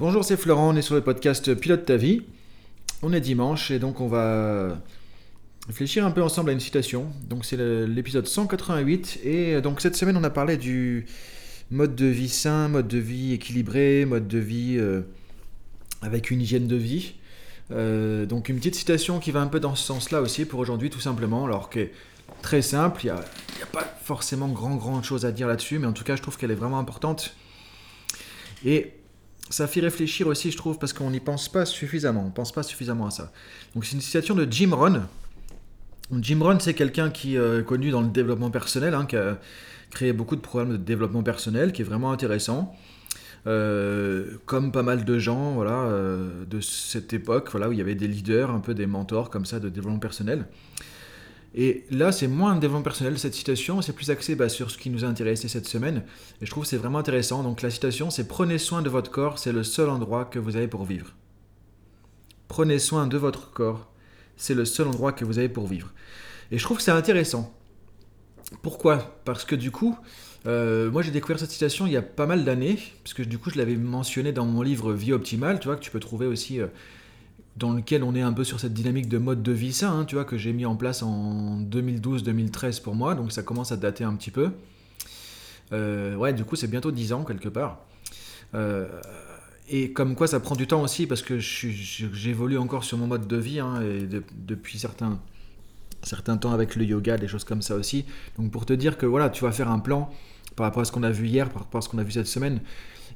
Bonjour, c'est Florent, on est sur le podcast Pilote ta vie. On est dimanche et donc on va réfléchir un peu ensemble à une citation. Donc c'est l'épisode 188 et donc cette semaine on a parlé du mode de vie sain, mode de vie équilibré, mode de vie euh, avec une hygiène de vie. Euh, donc une petite citation qui va un peu dans ce sens-là aussi pour aujourd'hui tout simplement, alors que très simple, il n'y a, a, pas forcément grand grand chose à dire là-dessus, mais en tout cas je trouve qu'elle est vraiment importante. Et ça fait réfléchir aussi, je trouve, parce qu'on n'y pense pas suffisamment. On pense pas suffisamment à ça. Donc c'est une citation de Jim Rohn. Jim Rohn, c'est quelqu'un qui euh, est connu dans le développement personnel, hein, qui a créé beaucoup de programmes de développement personnel, qui est vraiment intéressant. Euh, comme pas mal de gens voilà, euh, de cette époque, voilà, où il y avait des leaders, un peu des mentors comme ça de développement personnel. Et là, c'est moins un développement personnel, cette citation, c'est plus axé bah, sur ce qui nous a intéressé cette semaine. Et je trouve c'est vraiment intéressant. Donc la citation, c'est Prenez soin de votre corps, c'est le seul endroit que vous avez pour vivre. Prenez soin de votre corps, c'est le seul endroit que vous avez pour vivre. Et je trouve que c'est intéressant. Pourquoi? Parce que du coup, euh, moi j'ai découvert cette citation il y a pas mal d'années, parce que du coup je l'avais mentionné dans mon livre Vie optimale, tu vois, que tu peux trouver aussi... Euh, dans lequel on est un peu sur cette dynamique de mode de vie sain, hein, tu vois, que j'ai mis en place en 2012-2013 pour moi, donc ça commence à dater un petit peu. Euh, ouais, du coup, c'est bientôt 10 ans quelque part. Euh, et comme quoi, ça prend du temps aussi, parce que j'évolue encore sur mon mode de vie, hein, depuis certains, certains temps avec le yoga, des choses comme ça aussi. Donc pour te dire que voilà, tu vas faire un plan par rapport à ce qu'on a vu hier, par rapport à ce qu'on a vu cette semaine,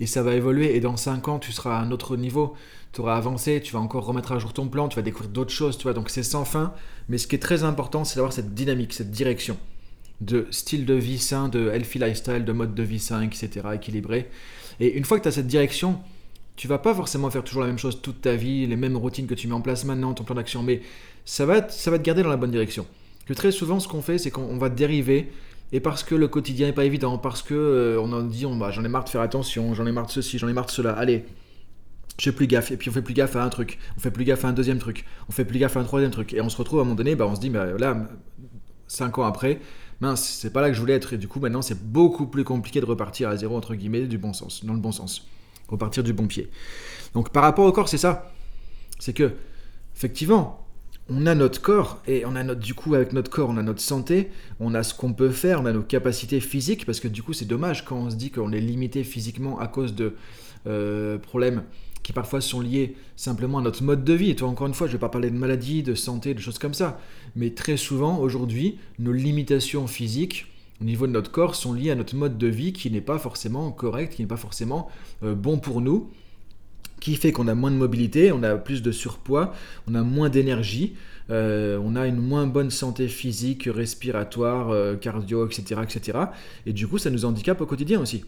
et ça va évoluer, et dans 5 ans, tu seras à un autre niveau tu auras avancé, tu vas encore remettre à jour ton plan, tu vas découvrir d'autres choses, tu vois. Donc c'est sans fin. Mais ce qui est très important, c'est d'avoir cette dynamique, cette direction de style de vie sain, de healthy lifestyle, de mode de vie sain, etc., équilibré. Et une fois que tu as cette direction, tu vas pas forcément faire toujours la même chose toute ta vie, les mêmes routines que tu mets en place maintenant, ton plan d'action, mais ça va, ça va te garder dans la bonne direction. Que très souvent, ce qu'on fait, c'est qu'on va dériver, et parce que le quotidien n'est pas évident, parce que euh, on en dit, on, bah, j'en ai marre de faire attention, j'en ai marre de ceci, j'en ai marre de cela, allez, je fais plus gaffe, et puis on fait plus gaffe à un truc, on fait plus gaffe à un deuxième truc, on fait plus gaffe à un troisième truc, et on se retrouve à un moment donné, bah, on se dit, bah, là, cinq ans après, mince, c'est pas là que je voulais être, et du coup maintenant c'est beaucoup plus compliqué de repartir à zéro, entre guillemets, du bon sens, dans le bon sens, repartir du bon pied. Donc par rapport au corps, c'est ça, c'est que, effectivement, on a notre corps et on a notre du coup avec notre corps on a notre santé on a ce qu'on peut faire on a nos capacités physiques parce que du coup c'est dommage quand on se dit qu'on est limité physiquement à cause de euh, problèmes qui parfois sont liés simplement à notre mode de vie. Et toi, encore une fois, je ne vais pas parler de maladie, de santé, de choses comme ça. Mais très souvent, aujourd'hui, nos limitations physiques au niveau de notre corps sont liées à notre mode de vie qui n'est pas forcément correct, qui n'est pas forcément euh, bon pour nous, qui fait qu'on a moins de mobilité, on a plus de surpoids, on a moins d'énergie, euh, on a une moins bonne santé physique, respiratoire, euh, cardio, etc., etc. Et du coup, ça nous handicape au quotidien aussi.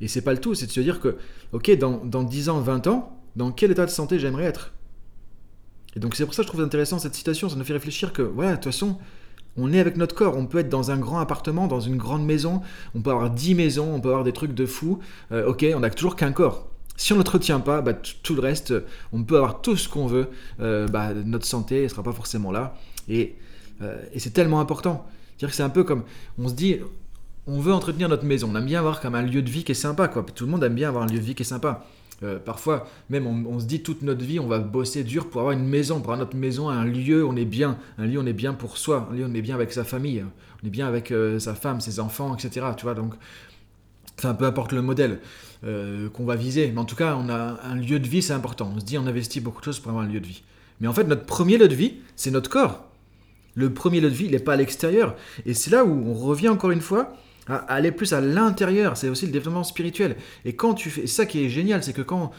Et c'est pas le tout, c'est de se dire que, ok, dans, dans 10 ans, 20 ans, dans quel état de santé j'aimerais être? Et donc c'est pour ça que je trouve intéressant cette citation, ça nous fait réfléchir que, voilà, de toute façon, on est avec notre corps, on peut être dans un grand appartement, dans une grande maison, on peut avoir 10 maisons, on peut avoir des trucs de fou, euh, ok, on n'a toujours qu'un corps. Si on ne pas, bah, tout le reste, on peut avoir tout ce qu'on veut, euh, bah, notre santé ne sera pas forcément là. Et, euh, c'est tellement important. C'est-à-dire que c'est un peu comme, on se dit, on veut entretenir notre maison. On aime bien avoir comme un lieu de vie qui est sympa, quoi. Tout le monde aime bien avoir un lieu de vie qui est sympa. Euh, parfois, même on, se dit toute notre vie, on va bosser dur pour avoir une maison, pour avoir notre maison, un lieu, on est bien. Un lieu, on est bien pour soi. Un lieu, on est bien avec sa famille. On est bien avec sa femme, ses enfants, etc. Tu vois, donc, enfin, peu importe le modèle euh, qu'on va viser. Mais en tout cas, on a un lieu de vie, c'est important. On se dit, on investit beaucoup de choses pour avoir un lieu de vie. Mais en fait, notre premier lieu de vie, c'est notre corps. Le premier lieu de vie, il n'est pas à l'extérieur. Et c'est là où on revient encore une fois aller plus à l'intérieur, c'est aussi le développement spirituel. Et quand tu fais, ça qui est génial, c'est que quand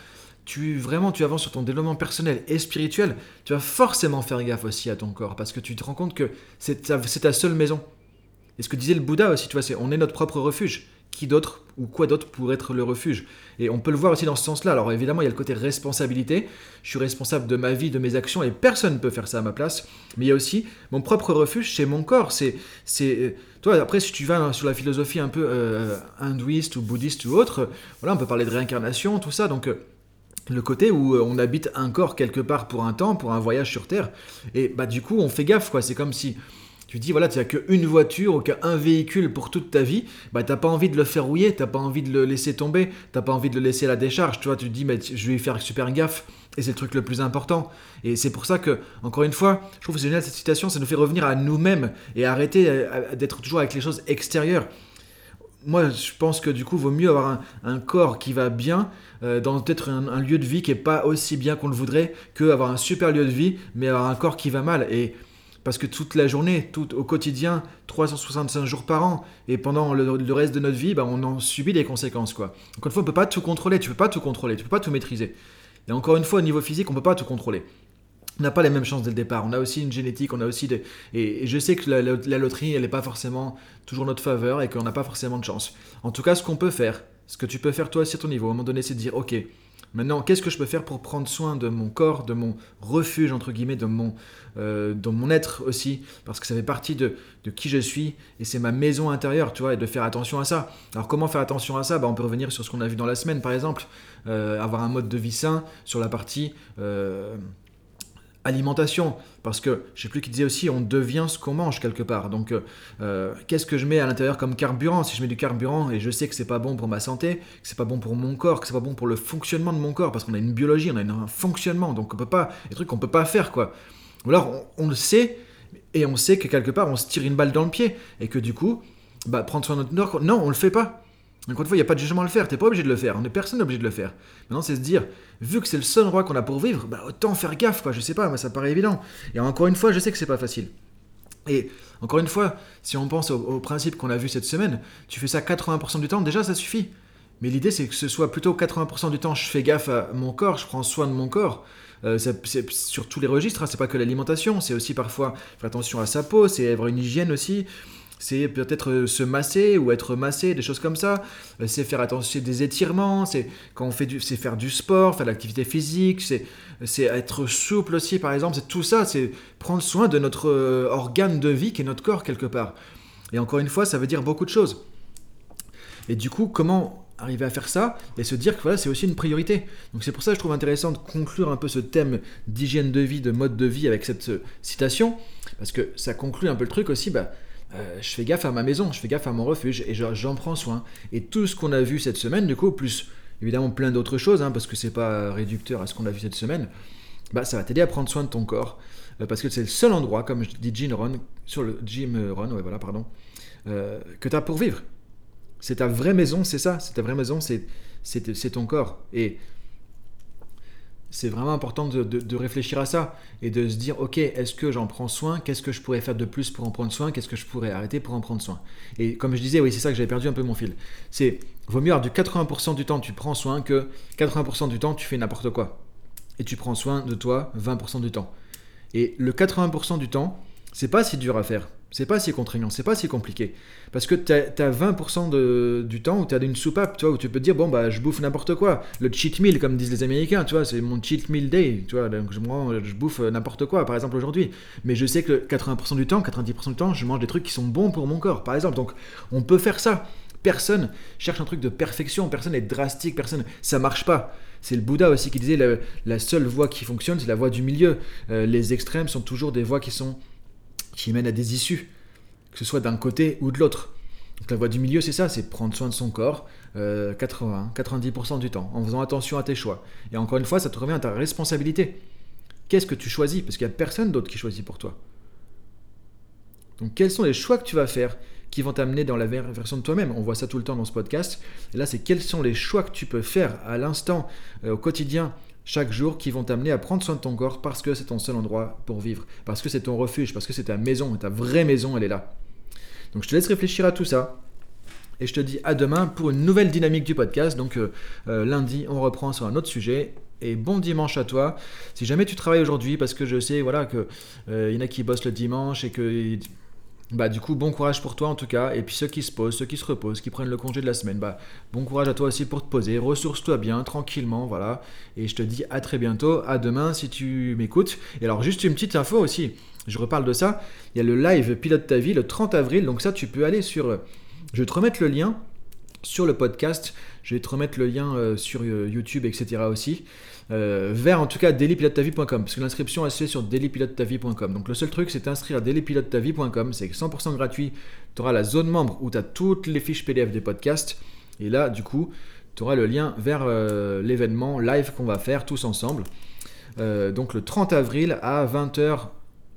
tu vraiment tu avances sur ton développement personnel et spirituel, tu vas forcément faire gaffe aussi à ton corps parce que tu te rends compte que c'est ta, ta, seule maison. Et ce que disait le Bouddha aussi, tu vois, c'est on est notre propre refuge qui d'autre ou quoi d'autre pourrait être le refuge Et on peut le voir aussi dans ce sens-là. Alors évidemment, il y a le côté responsabilité. Je suis responsable de ma vie, de mes actions, et personne ne peut faire ça à ma place. Mais il y a aussi mon propre refuge, c'est mon corps. C'est, c'est, euh, toi, après, si tu vas sur la philosophie un peu euh, hindouiste ou bouddhiste ou autre, voilà, on peut parler de réincarnation, tout ça. Donc euh, le côté où on habite un corps quelque part pour un temps, pour un voyage sur Terre, et bah du coup, on fait gaffe, quoi. C'est comme si tu dis voilà, tu n'as qu'une voiture ou qu'un véhicule pour toute ta vie, bah t'as pas envie de le faire rouiller, t'as pas envie de le laisser tomber, t'as pas envie de le laisser à la décharge, tu vois, tu te dis mais je vais y faire super gaffe, et c'est le truc le plus important. Et c'est pour ça que, encore une fois, je trouve que génial cette citation, ça nous fait revenir à nous-mêmes et arrêter euh, d'être toujours avec les choses extérieures moi, je pense que du coup, vaut mieux avoir un, corps qui va bien euh, dans peut-être un, lieu de vie qui est pas aussi bien qu'on le voudrait que avoir un super lieu de vie, mais avoir un corps qui va mal. Et parce que toute la journée, tout au quotidien, 365 jours par an, et pendant le, reste de notre vie, bah, on en subit les conséquences. Quoi. Encore une fois, on peut pas tout contrôler, tu peux pas tout contrôler, tu peux pas tout maîtriser. Et encore une fois, au niveau physique, on peut pas tout contrôler on n'a pas les mêmes chances dès le départ. On a aussi une génétique, on a aussi des... Et, je sais que la, loterie, elle n'est pas forcément toujours notre faveur et qu'on n'a pas forcément de chance. En tout cas, ce qu'on peut faire, ce que tu peux faire toi aussi à ton niveau, à un moment donné, c'est de dire, ok, maintenant, qu'est-ce que je peux faire pour prendre soin de mon corps, de mon refuge, entre guillemets, de mon, euh, être aussi, parce que ça fait partie de, de qui je suis, et c'est ma maison intérieure, tu vois, et de faire attention à ça. Alors comment faire attention à ça? Bah, On peut revenir sur ce qu'on a vu dans la semaine, par exemple, euh, avoir un mode de vie sain sur la partie... Euh, alimentation, parce que je sais plus qui disait aussi, on devient ce qu'on mange quelque part. Donc, euh, euh, qu'est-ce que je mets à l'intérieur comme carburant? Si je mets du carburant et je sais que c'est pas bon pour ma santé, que c'est pas bon pour mon corps, que c'est pas bon pour le fonctionnement de mon corps, parce qu'on a une biologie, on a un fonctionnement, donc on peut pas, des trucs qu'on peut pas faire quoi. Ou alors on, le sait et on sait que quelque part on se tire une balle dans le pied et que du coup, bah, prendre soin de notre corps, non, on le fait pas. Encore une fois, il n'y a pas de jugement à le faire, tu n'es pas obligé de le faire, personne obligé de le faire. Maintenant, c'est se dire, vu que c'est le seul endroit qu'on a pour vivre, bah, autant faire gaffe, quoi, je sais pas, moi ça paraît évident. Et encore une fois, je sais que c'est pas facile. Et encore une fois, si on pense au, principe qu'on a vu cette semaine, tu fais ça 80% du temps, déjà ça suffit. Mais l'idée c'est que ce soit plutôt 80% du temps, je fais gaffe à mon corps, je prends soin de mon corps. Euh, sur tous les registres, hein, c'est pas que l'alimentation, c'est aussi parfois faire attention à sa peau, c'est avoir une hygiène aussi, c'est peut-être euh, se masser ou être massé, des choses comme ça. Euh, c'est faire attention, des étirements, c'est quand on fait du, c'est faire du sport, faire de l'activité physique, c'est, c'est être souple aussi, par exemple. C'est tout ça, c'est prendre soin de notre euh, organe de vie qui est notre corps quelque part. Et encore une fois, ça veut dire beaucoup de choses. Et du coup, comment arriver à faire ça et se dire que voilà, c'est aussi une priorité. Donc c'est pour ça que je trouve intéressant de conclure un peu ce thème d'hygiène de vie, de mode de vie avec cette citation, parce que ça conclut un peu le truc aussi. Bah, euh, je fais gaffe à ma maison, je fais gaffe à mon refuge et j'en prends soin. Et tout ce qu'on a vu cette semaine, du coup, plus évidemment plein d'autres choses, hein, parce que c'est pas réducteur à ce qu'on a vu cette semaine, bah, ça va t'aider à prendre soin de ton corps. Euh, parce que c'est le seul endroit, comme je dis Jim Ron, sur le Jim ouais, voilà, pardon, euh, que tu as pour vivre. C'est ta vraie maison, c'est ça, c'est ta vraie maison, c'est ton corps. Et c'est vraiment important de, réfléchir à ça et de se dire ok est-ce que j'en prends soin? Qu'est-ce que je pourrais faire de plus pour en prendre soin? Qu'est-ce que je pourrais arrêter pour en prendre soin? Et comme je disais oui c'est ça que j'avais perdu un peu mon fil. C'est vaut mieux avoir du 80% du temps tu prends soin que 80% du temps tu fais n'importe quoi. Et tu prends soin de toi 20% du temps. Et le 80% du temps c'est pas si dur à faire c'est pas si contraignant, c'est pas si compliqué. Parce que tu as, 20% de, du temps où tu as une soupape, tu vois, où tu peux te dire, bon, bah, je bouffe n'importe quoi. Le cheat meal, comme disent les Américains, tu vois, c'est mon cheat meal day, tu vois, donc je, je bouffe n'importe quoi, par exemple, aujourd'hui. Mais je sais que 80% du temps, 90% du temps, je mange des trucs qui sont bons pour mon corps, par exemple. Donc, on peut faire ça. Personne cherche un truc de perfection, personne est drastique, personne. Ça marche pas. C'est le Bouddha aussi qui disait la, seule voie qui fonctionne, c'est la voie du milieu. Euh, les extrêmes sont toujours des voies qui sont qui mène à des issues, que ce soit d'un côté ou de l'autre. Donc la voie du milieu, c'est ça, c'est prendre soin de son corps 80, euh, 90% du temps, en faisant attention à tes choix. Et encore une fois, ça te revient à ta responsabilité. Qu'est-ce que tu choisis? Parce qu'il n'y a personne d'autre qui choisit pour toi. Donc quels sont les choix que tu vas faire qui vont t'amener dans la version de toi-même? On voit ça tout le temps dans ce podcast. Et là, c'est quels sont les choix que tu peux faire à l'instant, euh, au quotidien, chaque jour qui vont t'amener à prendre soin de ton corps parce que c'est ton seul endroit pour vivre, parce que c'est ton refuge, parce que c'est ta maison, ta vraie maison, elle est là. Donc je te laisse réfléchir à tout ça. Et je te dis à demain pour une nouvelle dynamique du podcast. Donc euh, euh, lundi, on reprend sur un autre sujet. Et bon dimanche à toi. Si jamais tu travailles aujourd'hui, parce que je sais voilà que euh, y en a qui bossent le dimanche et que bah du coup bon courage pour toi en tout cas. Et puis ceux qui se posent ceux qui se reposent qui prennent le congé de la semaine bah bon courage à toi aussi pour te poser. Ressource-toi bien tranquillement voilà. Et je te dis à très bientôt. À demain si tu m'écoutes. Et alors juste une petite info aussi. Je reparle de ça. Il y a le live pilote ta vie le 30 avril. Donc ça tu peux aller sur je vais te remettre le lien sur le podcast. Je vais te remettre le lien euh, sur euh, YouTube, etc. aussi. Euh, vers en tout cas dailypilotetavie.com parce que l'inscription elle se fait sur dailypilotetavie.com donc le seul truc c'est d'inscrire à dailypilotetavie.com c'est 100% gratuit tu auras la zone membre où tu as toutes les fiches PDF des podcasts et là du coup tu auras le lien vers l'événement live qu'on va faire tous ensemble donc le 30 avril à 20h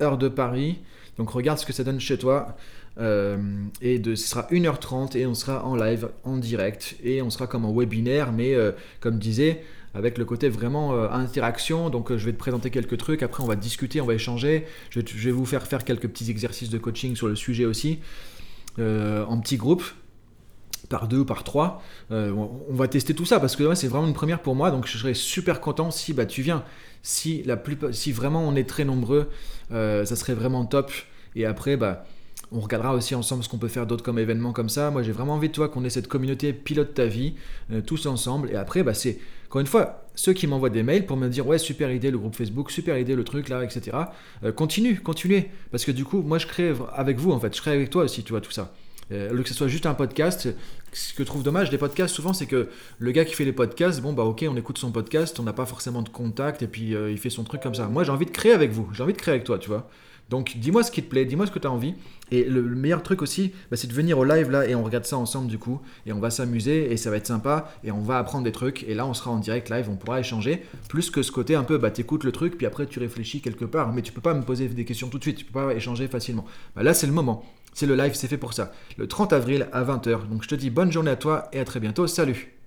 heure de Paris donc regarde ce que ça donne chez toi euh, et ce sera 1h30 et on sera en live, en direct, et on sera comme en webinaire, mais euh, comme disait, avec le côté vraiment euh, interaction. Donc je vais te présenter quelques trucs, après on va discuter, on va échanger. Je vais, vous faire faire quelques petits exercices de coaching sur le sujet aussi, en petits groupes par deux ou par trois. on va tester tout ça parce que c'est vraiment une première pour moi. Donc je serais super content si bah, tu viens. Si, la si vraiment on est très nombreux, ça serait vraiment top. Et après, bah, on regardera aussi ensemble ce qu'on peut faire d'autres comme événements comme ça. Moi, j'ai vraiment envie, de toi, qu'on ait cette communauté pilote ta vie, euh, tous ensemble. Et après, bah, c'est, encore une fois, ceux qui m'envoient des mails pour me dire, ouais, super idée le groupe Facebook, super idée le truc là, etc. Euh, continue, continuez. Parce que du coup, moi, je crée avec vous, en fait. Je crée avec toi aussi, tu vois, tout ça. Euh, que ce soit juste un podcast, ce que je trouve dommage des podcasts souvent, c'est que le gars qui fait les podcasts, bon bah ok, on écoute son podcast, on n'a pas forcément de contact et puis il fait son truc comme ça. Moi j'ai envie de créer avec vous, j'ai envie de créer avec toi, tu vois. Donc dis-moi ce qui te plaît, dis-moi ce que tu as envie. Et le, meilleur truc aussi, bah, c'est de venir au live là et on regarde ça ensemble du coup. Et on va s'amuser et ça va être sympa et on va apprendre des trucs. Et là, on sera en direct live, on pourra échanger. Plus que ce côté un peu, bah t'écoutes le truc, puis après tu réfléchis quelque part. Mais tu peux pas me poser des questions tout de suite, tu peux pas échanger facilement. Bah, là, c'est le moment. C'est le live, c'est fait pour ça. Le 30 avril à 20h. Donc je te dis bonne journée à toi et à très bientôt. Salut